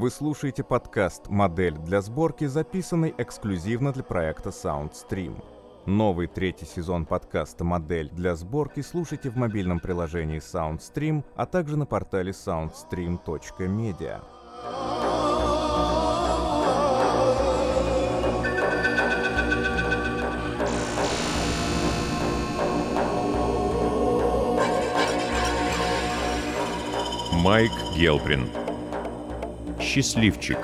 Вы слушаете подкаст «Модель для сборки», записанный эксклюзивно для проекта SoundStream. Новый третий сезон подкаста «Модель для сборки» слушайте в мобильном приложении SoundStream, а также на портале soundstream.media. Майк Гелприн Счастливчик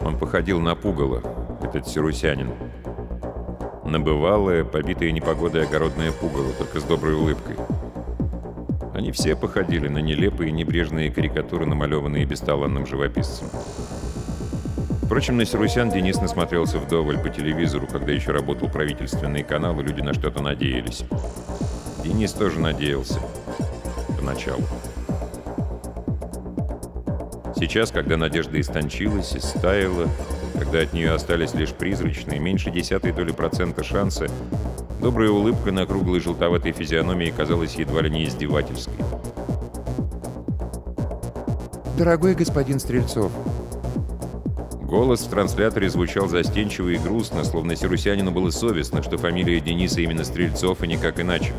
Он походил на пугало, этот сирусянин. Набывалое, побитое непогодой огородное пугало, только с доброй улыбкой. Они все походили на нелепые небрежные карикатуры, намалеванные бесталанным живописцем. Впрочем, на Сирусян Денис насмотрелся вдоволь по телевизору, когда еще работал правительственный канал, и люди на что-то надеялись. Денис тоже надеялся. Поначалу. Сейчас, когда надежда истончилась и стаяла, когда от нее остались лишь призрачные, меньше десятой доли процента шанса, добрая улыбка на круглой желтоватой физиономии казалась едва ли не издевательской. «Дорогой господин Стрельцов», Голос в трансляторе звучал застенчиво и грустно, словно сирусянину было совестно, что фамилия Дениса именно Стрельцов и никак иначе.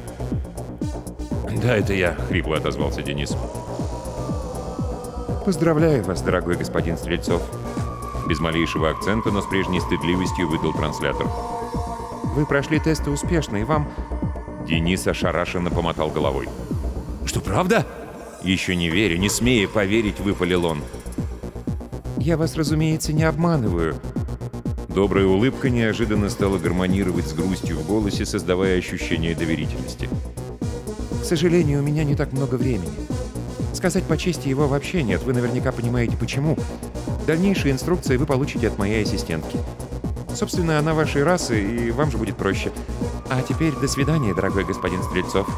«Да, это я», — хрипло отозвался Денис. «Поздравляю вас, дорогой господин Стрельцов», Без малейшего акцента, но с прежней стыдливостью выдал транслятор. «Вы прошли тесты успешно, и вам...» Денис ошарашенно помотал головой. Что, правда? Еще не веря, не смея поверить, выпалил он. «Я вас, разумеется, не обманываю». Добрая улыбка неожиданно стала гармонировать с грустью в голосе, создавая ощущение доверительности. Сожалению, у меня не так много времени. Сказать по чести его вообще нет, вы наверняка понимаете почему. Дальнейшие инструкции вы получите от моей ассистентки. Собственно, она вашей расы, и вам же будет проще. А теперь до свидания, дорогой господин Стрельцов.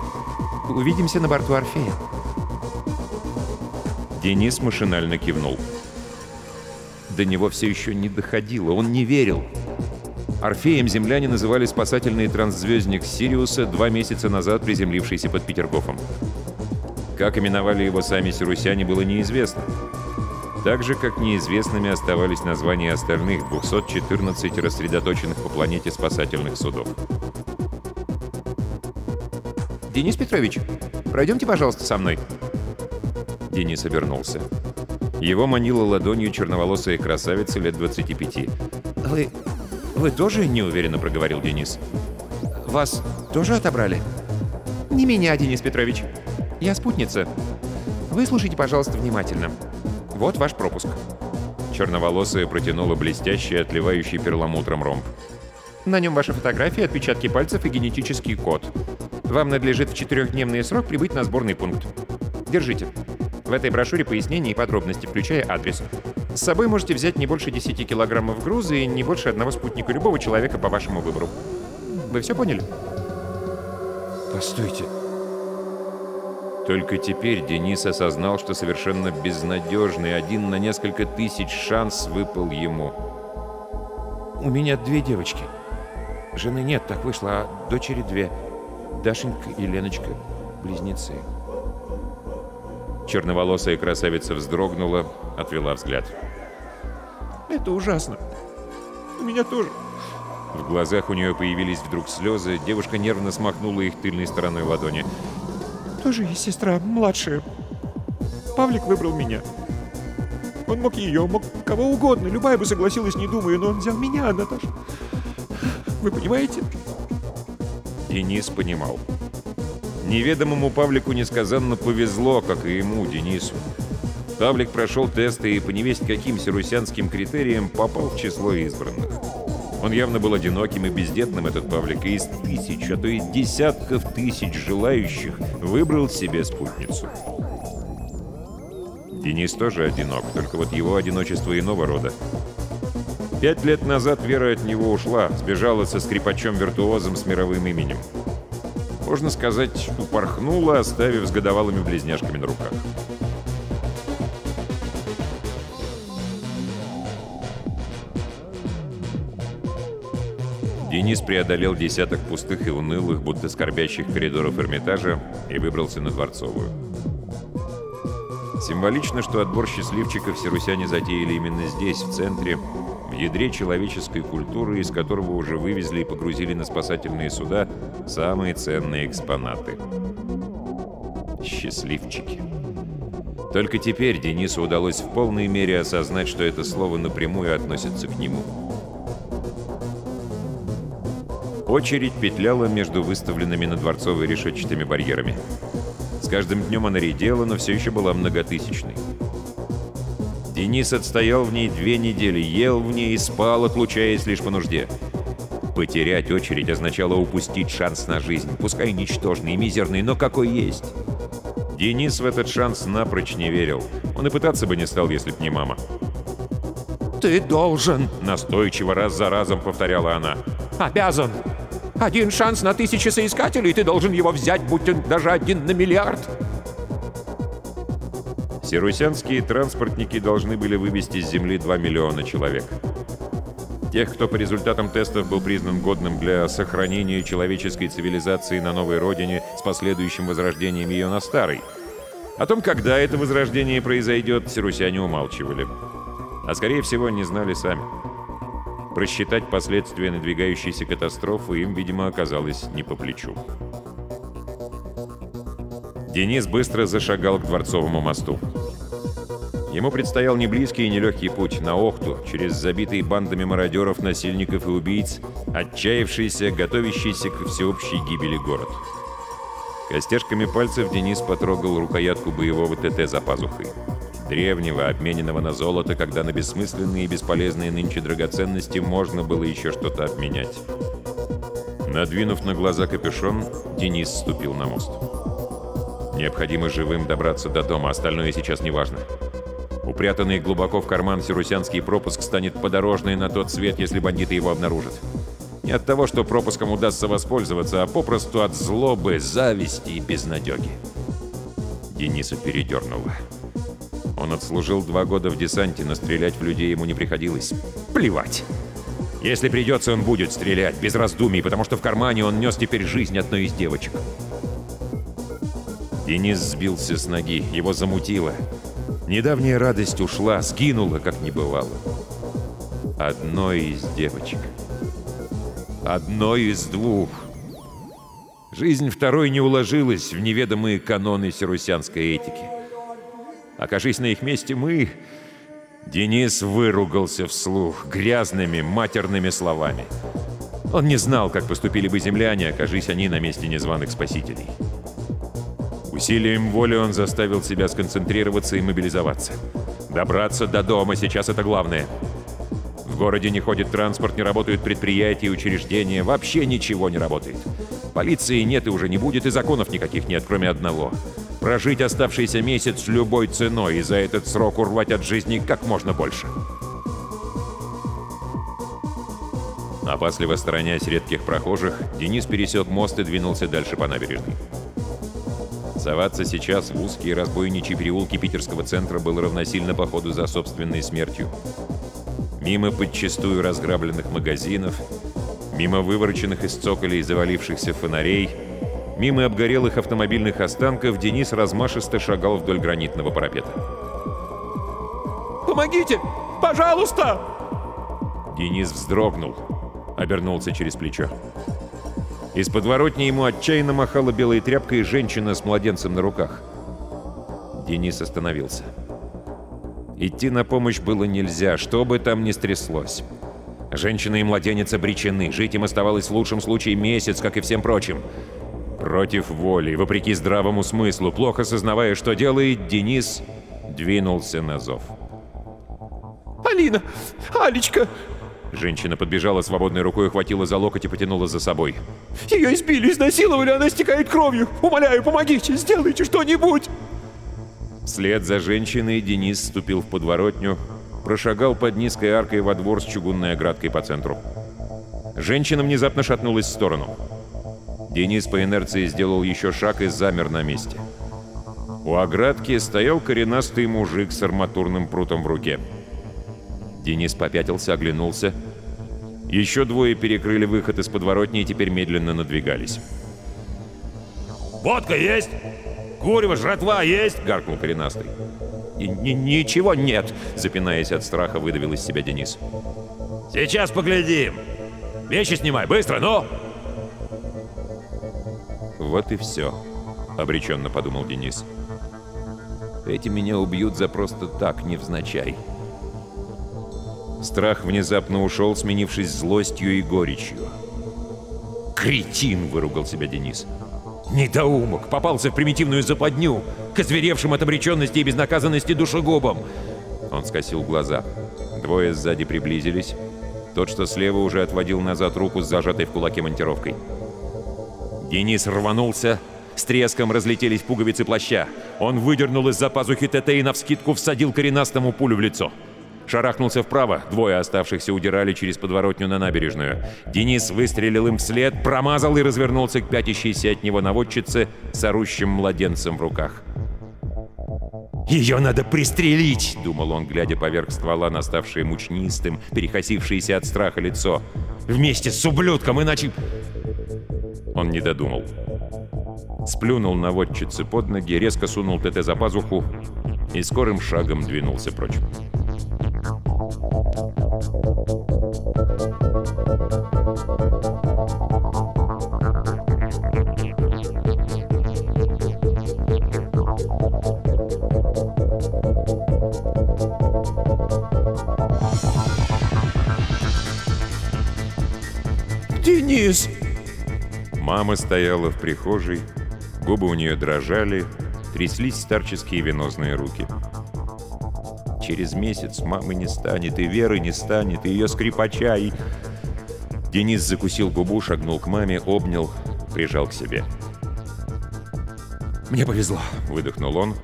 Увидимся на борту Орфея. Денис машинально кивнул. До него все еще не доходило, он не верил. Орфеем земляне называли спасательный трансзвездник Сириуса, два месяца назад приземлившийся под Петергофом. Как именовали его сами сирусяне, было неизвестно. Так же, как неизвестными оставались названия остальных 214 рассредоточенных по планете спасательных судов. Денис Петрович, пройдемте, пожалуйста, со мной. Денис обернулся. Его манила ладонью черноволосая красавица лет 25. Вы... вы тоже неуверенно проговорил Денис? Вас тоже отобрали? Не меня, Денис Петрович. Я спутница. Выслушайте, пожалуйста, внимательно. Вот ваш пропуск. Черноволосая протянула блестящий, отливающий перламутром ромб. На нем ваши фотографии, отпечатки пальцев и генетический код. Вам надлежит в четырехдневный срок прибыть на сборный пункт. Держите. В этой брошюре пояснения и подробности, включая адрес. С собой можете взять не больше 10 килограммов груза и не больше одного спутника любого человека по вашему выбору. Вы все поняли? Постойте. Только теперь Денис осознал, что совершенно безнадежный, один на несколько тысяч шанс выпал ему. У меня две девочки. Жены нет, так вышло, а дочери две. Дашенька и Леночка, близнецы. Черноволосая красавица вздрогнула, отвела взгляд. Это ужасно. У меня тоже. В глазах у нее появились вдруг слезы, девушка нервно смахнула их тыльной стороной ладони. Тоже есть сестра, младшая. Павлик выбрал меня. Он мог ее, мог кого угодно, любая бы согласилась, не думая, но он взял меня, Наташа. Вы понимаете? Денис понимал. Неведомому Павлику несказанно повезло, как и ему, Денису. Павлик прошел тесты и по невесть каким сирусянским критериям попал в число избранных. Он явно был одиноким и бездетным, этот Павлик, и из тысяч, а то и десятков тысяч желающих выбрал себе спутницу. Денис тоже одинок, только вот его одиночество иного рода. Пять лет назад Вера от него ушла, сбежала со скрипачом-виртуозом с мировым именем. Можно сказать, упорхнула, оставив с годовалыми близняшками на руках. Денис преодолел десяток пустых и унылых, будто скорбящих коридоров Эрмитажа и выбрался на Дворцовую. Символично, что отбор счастливчиков сирусяне затеяли именно здесь, в центре, в ядре человеческой культуры, из которого уже вывезли и погрузили на спасательные суда самые ценные экспонаты. Счастливчики. Только теперь Денису удалось в полной мере осознать, что это слово напрямую относится к нему. Очередь петляла между выставленными на Дворцовой решетчатыми барьерами. С каждым днем она редела, но все еще была многотысячной. Денис отстоял в ней две недели, ел в ней и спал, отлучаясь лишь по нужде. Потерять очередь означало упустить шанс на жизнь, пускай ничтожный и мизерный, но какой есть. Денис в этот шанс напрочь не верил. Он и пытаться бы не стал, если б не мама. «Ты должен!» — настойчиво раз за разом повторяла она. «Обязан! Один шанс на тысячи соискателей, ты должен его взять, будь он даже один на миллиард!» Сирусянские транспортники должны были вывести с Земли 2 миллиона человек. Тех, кто по результатам тестов был признан годным для сохранения человеческой цивилизации на новой родине с последующим возрождением ее на старой. О том, когда это возрождение произойдет, сирусяне умалчивали. А скорее всего, не знали сами. Просчитать последствия надвигающейся катастрофы им, видимо, оказалось не по плечу. Денис быстро зашагал к Дворцовому мосту. Ему предстоял не близкий и нелегкий путь на Охту, через забитые бандами мародеров, насильников и убийц, отчаявшийся, готовящийся к всеобщей гибели город. Костяшками пальцев Денис потрогал рукоятку боевого ТТ за пазухой. Древнего, обмененного на золото, когда на бессмысленные и бесполезные нынче драгоценности можно было еще что-то обменять. Надвинув на глаза капюшон, Денис ступил на мост. Необходимо живым добраться до дома, остальное сейчас не важно. Упрятанный глубоко в карман сирусянский пропуск станет подорожной на тот свет, если бандиты его обнаружат. Не от того, что пропуском удастся воспользоваться, а попросту от злобы, зависти и безнадеги. Дениса передернуло. Он отслужил два года в десанте, но стрелять в людей ему не приходилось. Плевать! Если придется, он будет стрелять, без раздумий, потому что в кармане он нес теперь жизнь одной из девочек. Денис сбился с ноги, его замутило. Недавняя радость ушла, скинула, как не бывало. Одной из девочек. Одной из двух. Жизнь второй не уложилась в неведомые каноны сирусянской этики. Окажись на их месте мы... Денис выругался вслух грязными матерными словами. Он не знал, как поступили бы земляне, окажись они на месте незваных спасителей. Усилием воли он заставил себя сконцентрироваться и мобилизоваться. Добраться до дома сейчас это главное. В городе не ходит транспорт, не работают предприятия учреждения, вообще ничего не работает. Полиции нет и уже не будет, и законов никаких нет, кроме одного. Прожить оставшийся месяц любой ценой и за этот срок урвать от жизни как можно больше. Опасливо сторонясь редких прохожих, Денис пересек мост и двинулся дальше по набережной. Соваться сейчас в узкие разбойничьи переулки питерского центра было равносильно походу за собственной смертью. Мимо подчистую разграбленных магазинов, мимо вывороченных из цоколей завалившихся фонарей, мимо обгорелых автомобильных останков Денис размашисто шагал вдоль гранитного парапета. «Помогите! Пожалуйста!» Денис вздрогнул, обернулся через плечо. Из подворотни ему отчаянно махала белой тряпкой женщина с младенцем на руках. Денис остановился. Идти на помощь было нельзя, что бы там ни стряслось. Женщина и младенец обречены, жить им оставалось в лучшем случае месяц, как и всем прочим. Против воли, вопреки здравому смыслу, плохо сознавая, что делает, Денис двинулся на зов. «Алина! Алечка!» Женщина подбежала свободной рукой, ухватила за локоть и потянула за собой. «Ее избили, изнасиловали, она стекает кровью! Умоляю, помогите, сделайте что-нибудь!» Вслед за женщиной Денис вступил в подворотню, прошагал под низкой аркой во двор с чугунной оградкой по центру. Женщина внезапно шатнулась в сторону. Денис по инерции сделал еще шаг и замер на месте. У оградки стоял коренастый мужик с арматурным прутом в руке. Денис попятился, оглянулся. Еще двое перекрыли выход из подворотни и теперь медленно надвигались. «Водка есть? Курево, жратва есть?» — гаркнул коренастый. «Ничего нет!» — запинаясь от страха, выдавил из себя Денис. «Сейчас поглядим! Вещи снимай, быстро, ну!» «Вот и все», — обреченно подумал Денис. «Эти меня убьют за просто так, невзначай». Страх внезапно ушел, сменившись злостью и горечью. «Кретин!» — выругал себя Денис. «Недоумок! Попался в примитивную западню! К озверевшим от обреченности и безнаказанности душегубам!» Он скосил глаза. Двое сзади приблизились. Тот, что слева, уже отводил назад руку с зажатой в кулаке монтировкой. Денис рванулся. С треском разлетелись пуговицы плаща. Он выдернул из-за пазухи ТТ и навскидку всадил коренастому пулю в лицо. Шарахнулся вправо, двое оставшихся удирали через подворотню на набережную. Денис выстрелил им вслед, промазал и развернулся к пятящейся от него наводчице с орущим младенцем в руках. «Ее надо пристрелить!» — думал он, глядя поверх ствола на ставшее мучнистым, перекосившееся от страха лицо. «Вместе с ублюдком, иначе...» Он не додумал. Сплюнул наводчице под ноги, резко сунул ТТ за пазуху и скорым шагом двинулся прочь. «Денис!» Мама стояла в прихожей, губы у нее дрожали, тряслись старческие венозные руки. Через месяц мамы не станет, и Веры не станет, и ее скрипача, и... Денис закусил губу, шагнул к маме, обнял, прижал к себе. «Мне повезло», — выдохнул он,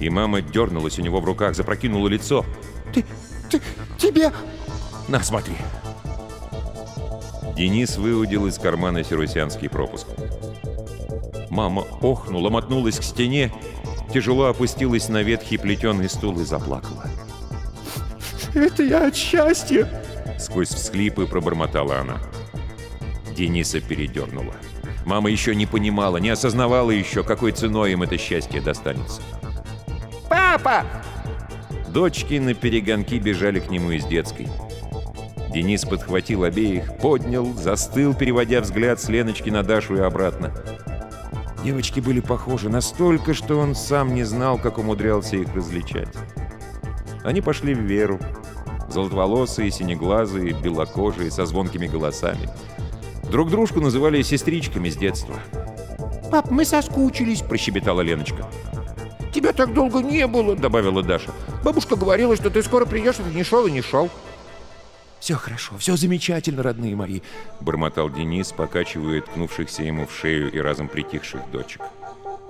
и мама дернулась у него в руках, запрокинула лицо. «Ты... ты... тебе...» «На, смотри!» Денис выудил из кармана сирусянский пропуск. Мама охнула, мотнулась к стене, тяжело опустилась на ветхий плетеный стул и заплакала. «Это я от счастья!» Сквозь всхлипы пробормотала она. Дениса передернула. Мама еще не понимала, не осознавала еще, какой ценой им это счастье достанется. «Папа!» Дочки на перегонки бежали к нему из детской. Денис подхватил обеих, поднял, застыл, переводя взгляд с Леночки на Дашу и обратно. Девочки были похожи настолько, что он сам не знал, как умудрялся их различать. Они пошли в Веру. Золотоволосые, синеглазые, белокожие, со звонкими голосами. Друг дружку называли сестричками с детства. «Пап, мы соскучились», — прощебетала Леночка. «Тебя так долго не было», — добавила Даша. «Бабушка говорила, что ты скоро придешь, а ты не шел и не шел». «Все хорошо, все замечательно, родные мои», — бормотал Денис, покачивая ткнувшихся ему в шею и разом притихших дочек.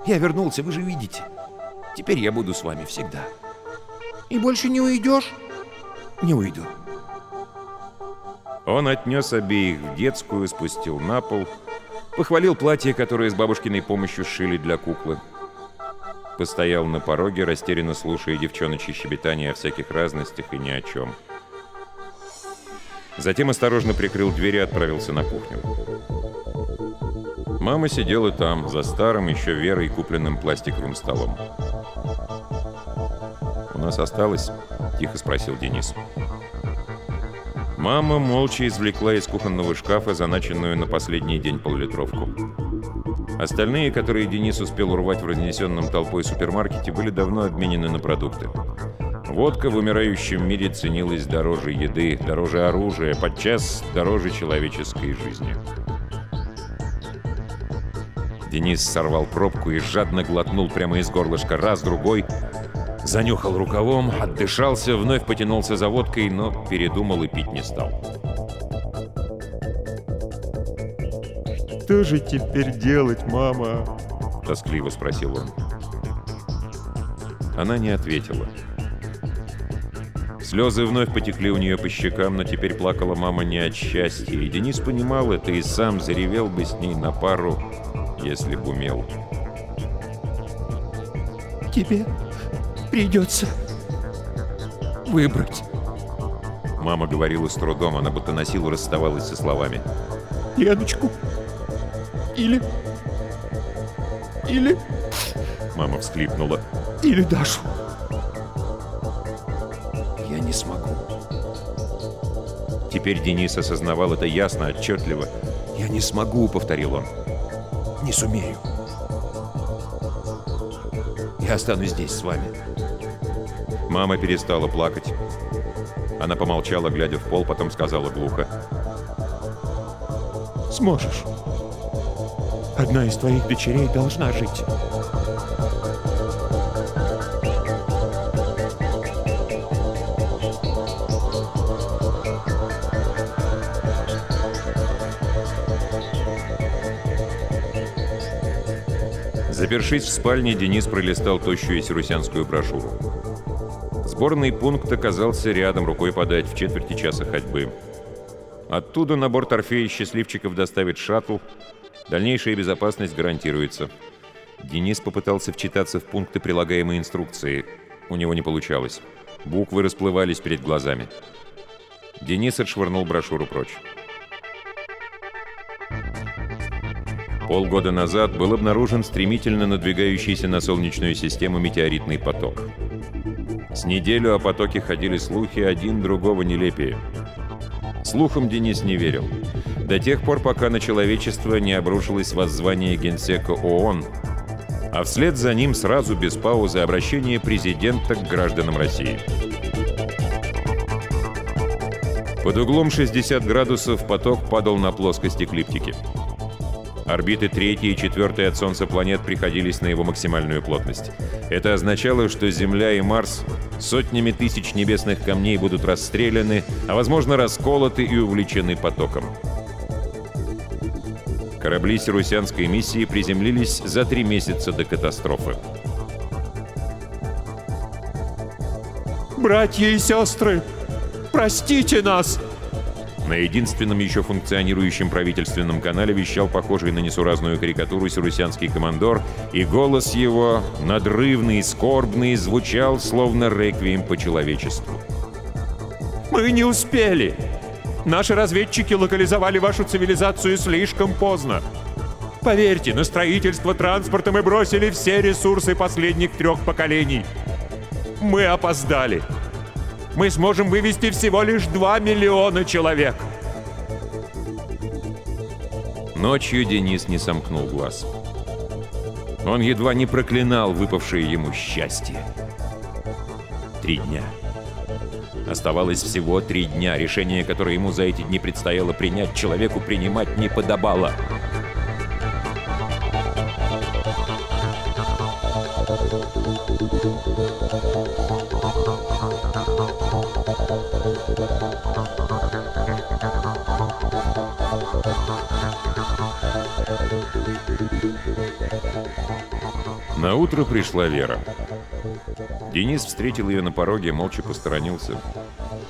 «Я вернулся, вы же видите. Теперь я буду с вами всегда». «И больше не уйдешь?» «Не уйду». Он отнес обеих в детскую, спустил на пол, похвалил платье, которое с бабушкиной помощью сшили для куклы. Постоял на пороге, растерянно слушая девчоночьи щебетания о всяких разностях и ни о чем. — Затем осторожно прикрыл дверь и отправился на кухню. Мама сидела там, за старым еще Верой купленным пластиковым столом. «У нас осталось?» — тихо спросил Денис. Мама молча извлекла из кухонного шкафа заначенную на последний день поллитровку. Остальные, которые Денис успел урвать в разнесенном толпой супермаркете, были давно обменены на продукты. Водка в умирающем мире ценилась дороже еды, дороже оружия, подчас дороже человеческой жизни. Денис сорвал пробку и жадно глотнул прямо из горлышка раз, другой. Занюхал рукавом, отдышался, вновь потянулся за водкой, но передумал и пить не стал. «Что же теперь делать, мама?» — тоскливо спросил он. Она не ответила. Слезы вновь потекли у нее по щекам, но теперь плакала мама не от счастья, и Денис понимал это и сам заревел бы с ней на пару, если бы умел. «Тебе придется выбрать». Мама говорила с трудом, она будто на силу расставалась со словами. «Леночку. Или... Или...» Мама всхлипнула. «Или Дашу». «Я не смогу». Теперь Денис осознавал это ясно, отчетливо. «Я не смогу», — повторил он. «Не сумею. Я останусь здесь с вами». Мама перестала плакать. Она помолчала, глядя в пол, потом сказала глухо. «Сможешь. Одна из твоих дочерей должна жить». Запершись в спальне, Денис пролистал тощую сирусянскую брошюру. Сборный пункт оказался рядом, рукой подать, в четверти часа ходьбы. Оттуда на борт Орфея счастливчиков доставит шаттл. Дальнейшая безопасность гарантируется. Денис попытался вчитаться в пункты прилагаемой инструкции. У него не получалось. Буквы расплывались перед глазами. Денис отшвырнул брошюру прочь. Полгода назад был обнаружен стремительно надвигающийся на Солнечную систему метеоритный поток. С неделю о потоке ходили слухи, один другого нелепее. Слухам Денис не верил. До тех пор, пока на человечество не обрушилось воззвание генсека ООН, а вслед за ним сразу без паузы обращение президента к гражданам России. Под углом 60 градусов поток падал на плоскость эклиптики. Орбиты третьей и четвертой от Солнца планет приходились на его максимальную плотность. Это означало, что Земля и Марс сотнями тысяч небесных камней будут расстреляны, а возможно расколоты и увлечены потоком. Корабли сирусянской миссии приземлились за три месяца до катастрофы. «Братья и сестры, простите нас!» На единственном еще функционирующем правительственном канале вещал похожий на несуразную карикатуру сирусянский командор, и голос его, надрывный и скорбный, звучал словно реквием по человечеству. «Мы не успели! Наши разведчики локализовали вашу цивилизацию слишком поздно. Поверьте, на строительство транспорта мы бросили все ресурсы последних трех поколений. Мы опоздали мы сможем вывести всего лишь 2 миллиона человек. Ночью Денис не сомкнул глаз. Он едва не проклинал выпавшее ему счастье. Три дня. Оставалось всего три дня. Решение, которое ему за эти дни предстояло принять, человеку принимать не подобало. На утро пришла Вера. Денис встретил ее на пороге, молча посторонился.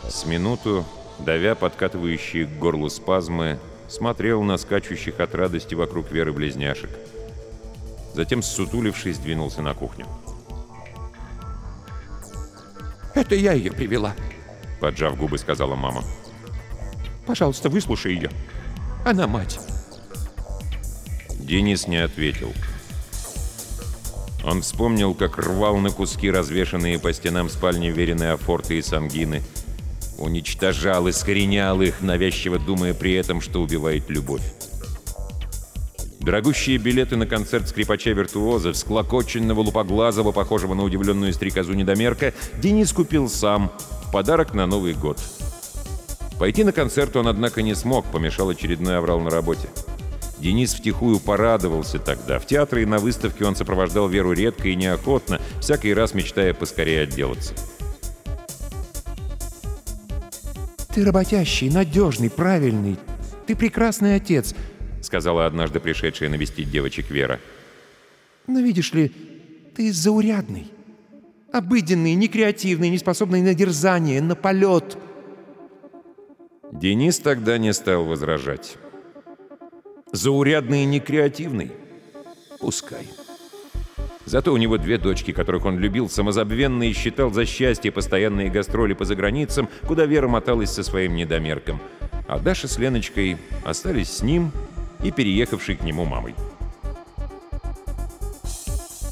С минуту, давя подкатывающие к горлу спазмы, смотрел на скачущих от радости вокруг Веры близняшек. Затем, ссутулившись, двинулся на кухню. «Это я ее привела», — поджав губы, сказала мама. «Пожалуйста, выслушай ее. Она мать». Денис не ответил. Он вспомнил, как рвал на куски развешанные по стенам спальни веренные афорты и сангины. Уничтожал, искоренял их, навязчиво думая при этом, что убивает любовь. Дорогущие билеты на концерт скрипача-виртуоза, всклокоченного лупоглазого, похожего на удивленную стрекозу недомерка, Денис купил сам, подарок на Новый год. Пойти на концерт он, однако, не смог, помешал очередной аврал на работе. Денис втихую порадовался тогда. В театре и на выставке он сопровождал Веру редко и неохотно, всякий раз мечтая поскорее отделаться. «Ты работящий, надежный, правильный. Ты прекрасный отец», — сказала однажды пришедшая навестить девочек Вера. «Но видишь ли, ты заурядный. Обыденный, некреативный, неспособный на дерзание, на полет». Денис тогда не стал возражать. Заурядный и некреативный? Пускай. Зато у него две дочки, которых он любил самозабвенно и считал за счастье постоянные гастроли по заграницам, куда Вера моталась со своим недомерком. А Даша с Леночкой остались с ним и переехавшей к нему мамой.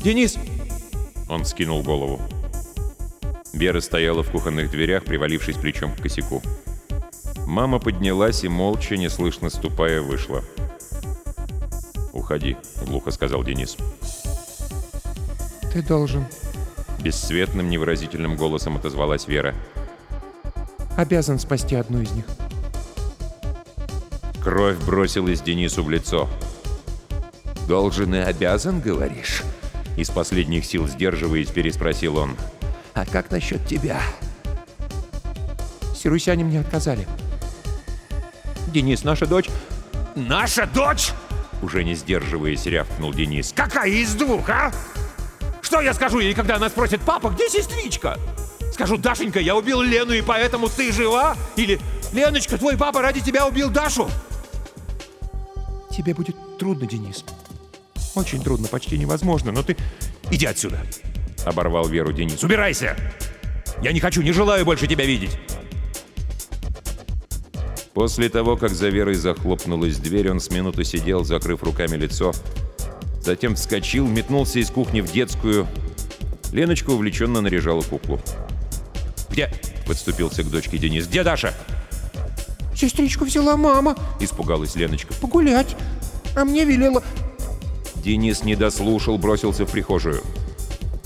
«Денис!» Он скинул голову. Вера стояла в кухонных дверях, привалившись плечом к косяку. Мама поднялась и, молча, неслышно ступая, вышла. «Уходи», — глухо сказал Денис. «Ты должен...» Бесцветным, невыразительным голосом отозвалась Вера. «Обязан спасти одну из них». Кровь бросилась Денису в лицо. «Должен и обязан, говоришь?» Из последних сил сдерживаясь, переспросил он. «А как насчет тебя?» «Сирусяне мне отказали». «Денис, наша дочь...» «Наша дочь?» Уже не сдерживаясь, рявкнул Денис. «Какая из двух, а? Что я скажу ей, когда она спросит, папа, где сестричка? Скажу, Дашенька, я убил Лену, и поэтому ты жива? Или, Леночка, твой папа ради тебя убил Дашу? Тебе будет трудно, Денис. Очень трудно, почти невозможно, но ты... Иди отсюда! Оборвал Веру Денис. Убирайся! Я не хочу, не желаю больше тебя видеть! После того, как за Верой захлопнулась дверь, он с минуту сидел, закрыв руками лицо. Затем вскочил, метнулся из кухни в детскую. Леночка увлеченно наряжала куклу. «Где?» — подступился к дочке Денис. «Где Даша?» «Сестричку взяла мама», — испугалась Леночка. «Погулять. А мне велела...» Денис не дослушал, бросился в прихожую.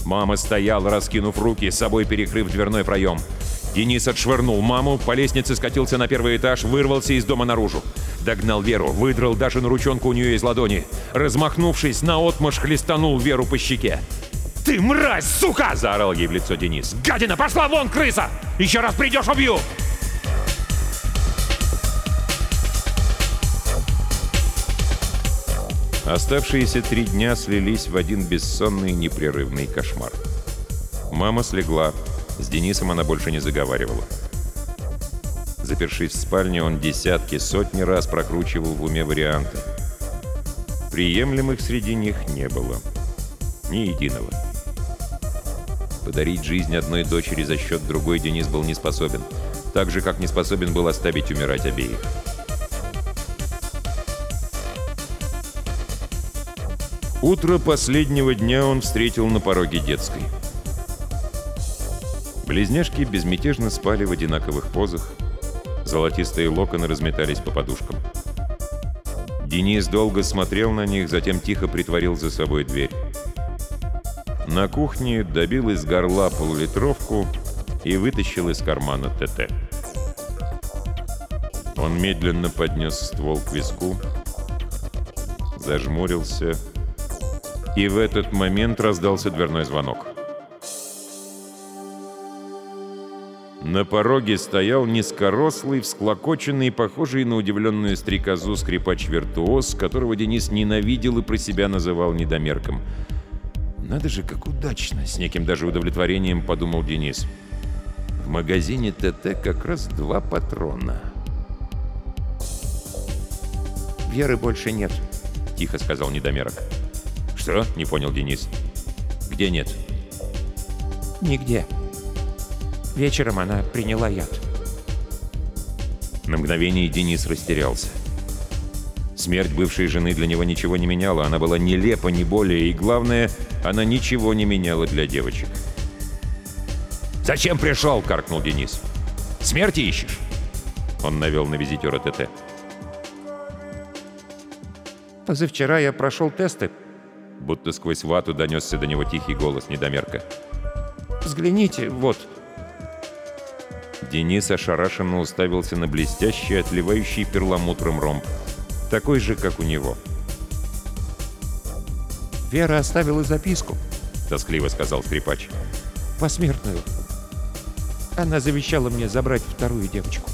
Мама стояла, раскинув руки, с собой перекрыв дверной проем. Денис отшвырнул маму, по лестнице скатился на первый этаж, вырвался из дома наружу. Догнал Веру, выдрал Дашину ручонку у нее из ладони. Размахнувшись, наотмашь хлестанул Веру по щеке. «Ты мразь, сука!» – заорал ей в лицо Денис. «Гадина, пошла вон, крыса! Еще раз придешь, убью!» Оставшиеся три дня слились в один бессонный непрерывный кошмар. Мама слегла. С Денисом она больше не заговаривала. Запершись в спальне, он десятки, сотни раз прокручивал в уме варианты. Приемлемых среди них не было. Ни единого. Подарить жизнь одной дочери за счет другой Денис был не способен. Так же, как не способен был оставить умирать обеих. Утро последнего дня он встретил на пороге детской. Близняшки безмятежно спали в одинаковых позах. Золотистые локоны разметались по подушкам. Денис долго смотрел на них, затем тихо притворил за собой дверь. На кухне добил из горла полулитровку и вытащил из кармана ТТ. Он медленно поднес ствол к виску, зажмурился, и в этот момент раздался дверной звонок. На пороге стоял низкорослый, всклокоченный, похожий на удивленную стрекозу скрипач-виртуоз, которого Денис ненавидел и про себя называл недомерком. «Надо же, как удачно!» — с неким даже удовлетворением подумал Денис. «В магазине ТТ как раз два патрона». «Веры больше нет», — тихо сказал недомерок. «Что?» — не понял Денис. «Где нет?» «Нигде», Вечером она приняла яд. На мгновение Денис растерялся. Смерть бывшей жены для него ничего не меняла, она была нелепа, не более, и главное, она ничего не меняла для девочек. «Зачем пришел?» — каркнул Денис. «Смерти ищешь?» Он навел на визитера ТТ. «Позавчера я прошел тесты», будто сквозь вату донесся до него тихий голос недомерка. «Взгляните, вот». Денис ошарашенно уставился на блестящий, отливающий перламутром ромб. Такой же, как у него. «Вера оставила записку», — тоскливо сказал скрипач. «Посмертную. Она завещала мне забрать вторую девочку».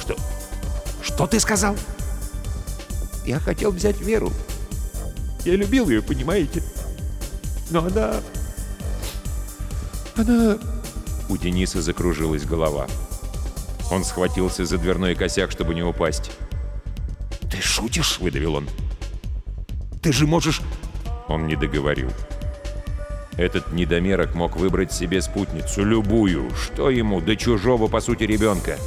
«Что? Что ты сказал?» «Я хотел взять Веру. Я любил ее, понимаете? Но она... Она у Дениса закружилась голова. Он схватился за дверной косяк, чтобы не упасть. «Ты шутишь?» — выдавил он. «Ты же можешь...» Он не договорил. Этот недомерок мог выбрать себе спутницу, любую, что ему, до чужого, по сути, ребенка.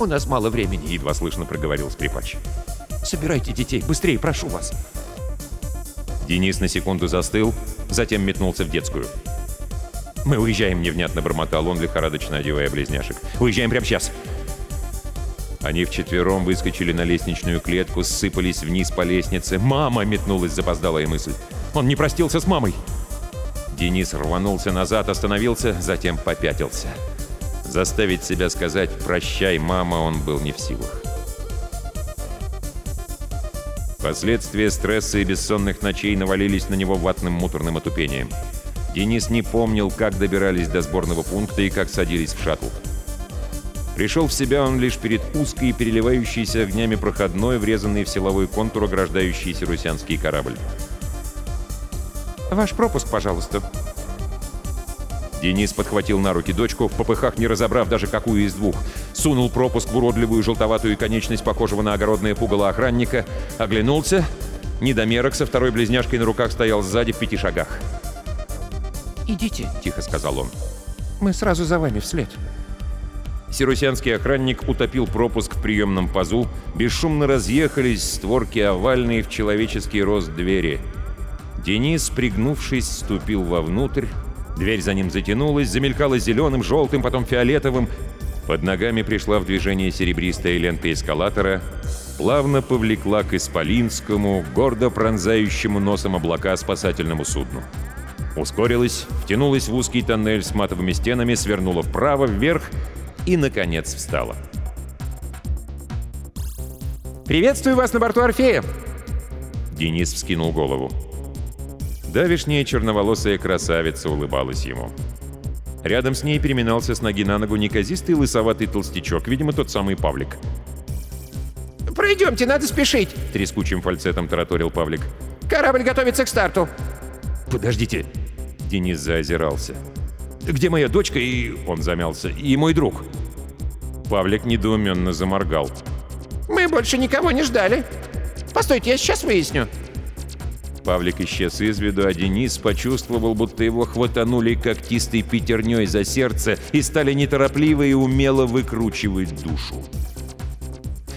«У нас мало времени», — Едва слышно проговорил скрипач. «Собирайте детей, быстрее, прошу вас». Денис на секунду застыл, затем метнулся в детскую. «Мы уезжаем», — невнятно бормотал он, лихорадочно одевая близняшек. «Уезжаем прямо сейчас». Они вчетвером выскочили на лестничную клетку, сыпались вниз по лестнице. «Мама!» — метнулась запоздалая мысль. «Он не простился с мамой!» Денис рванулся назад, остановился, затем попятился. Заставить себя сказать «прощай, мама» он был не в силах. Последствия стресса и бессонных ночей навалились на него ватным муторным отупением. Денис не помнил, как добирались до сборного пункта и как садились в шаттл. Пришел в себя он лишь перед узкой, переливающейся огнями проходной, врезанный в силовой контур ограждающийся русянский корабль. «Ваш пропуск, пожалуйста». Денис подхватил на руки дочку, в попыхах не разобрав даже какую из двух. Сунул пропуск в уродливую желтоватую конечность похожего на огородное пугало охранника, оглянулся. Недомерок со второй близняшкой на руках стоял сзади в пяти шагах. «Идите», — тихо сказал он. «Мы сразу за вами вслед». Сирусянский охранник утопил пропуск в приемном пазу, бесшумно разъехались створки овальные в человеческий рост двери. Денис, пригнувшись, ступил вовнутрь, дверь за ним затянулась, замелькала зеленым, желтым, потом фиолетовым. Под ногами пришла в движение серебристая лента эскалатора, плавно повлекла к Исполинскому, гордо пронзающему носом облака спасательному судну. Ускорилась, втянулась в узкий тоннель с матовыми стенами, свернула вправо, вверх — и, наконец, встала. «Приветствую вас на борту Орфея!» Денис вскинул голову. Давишняя черноволосая красавица улыбалась ему. Рядом с ней переминался с ноги на ногу неказистый лысоватый толстячок, видимо, тот самый Павлик. «Пройдемте, надо спешить!» — трескучим фальцетом тараторил Павлик. «Корабль готовится к старту!» «Подождите!» — Денис заозирался. «Где моя дочка и...» — он замялся. «И мой друг?» Павлик недоуменно заморгал. «Мы больше никого не ждали. Постойте, я сейчас выясню». Павлик исчез из виду, а Денис почувствовал, будто его хватанули когтистой пятерней за сердце и стали неторопливо и умело выкручивать душу.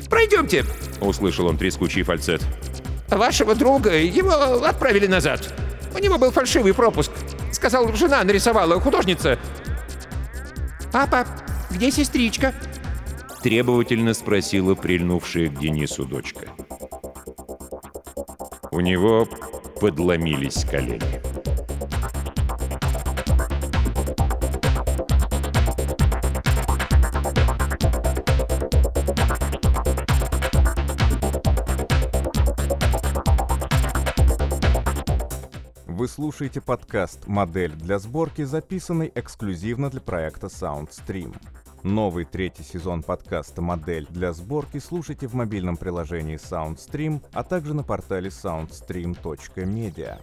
«Пройдемте!» — услышал он трескучий фальцет. «Вашего друга, его отправили назад. У него был фальшивый пропуск. Сказал, жена нарисовала, художница. «Папа, где сестричка?» Требовательно спросила прильнувшая к Денису дочка. У него подломились колени. Вы слушаете подкаст «Модель для сборки», записанный эксклюзивно для проекта SoundStream. Новый третий сезон подкаста «Модель для сборки» слушайте в мобильном приложении SoundStream, а также на портале soundstream.media.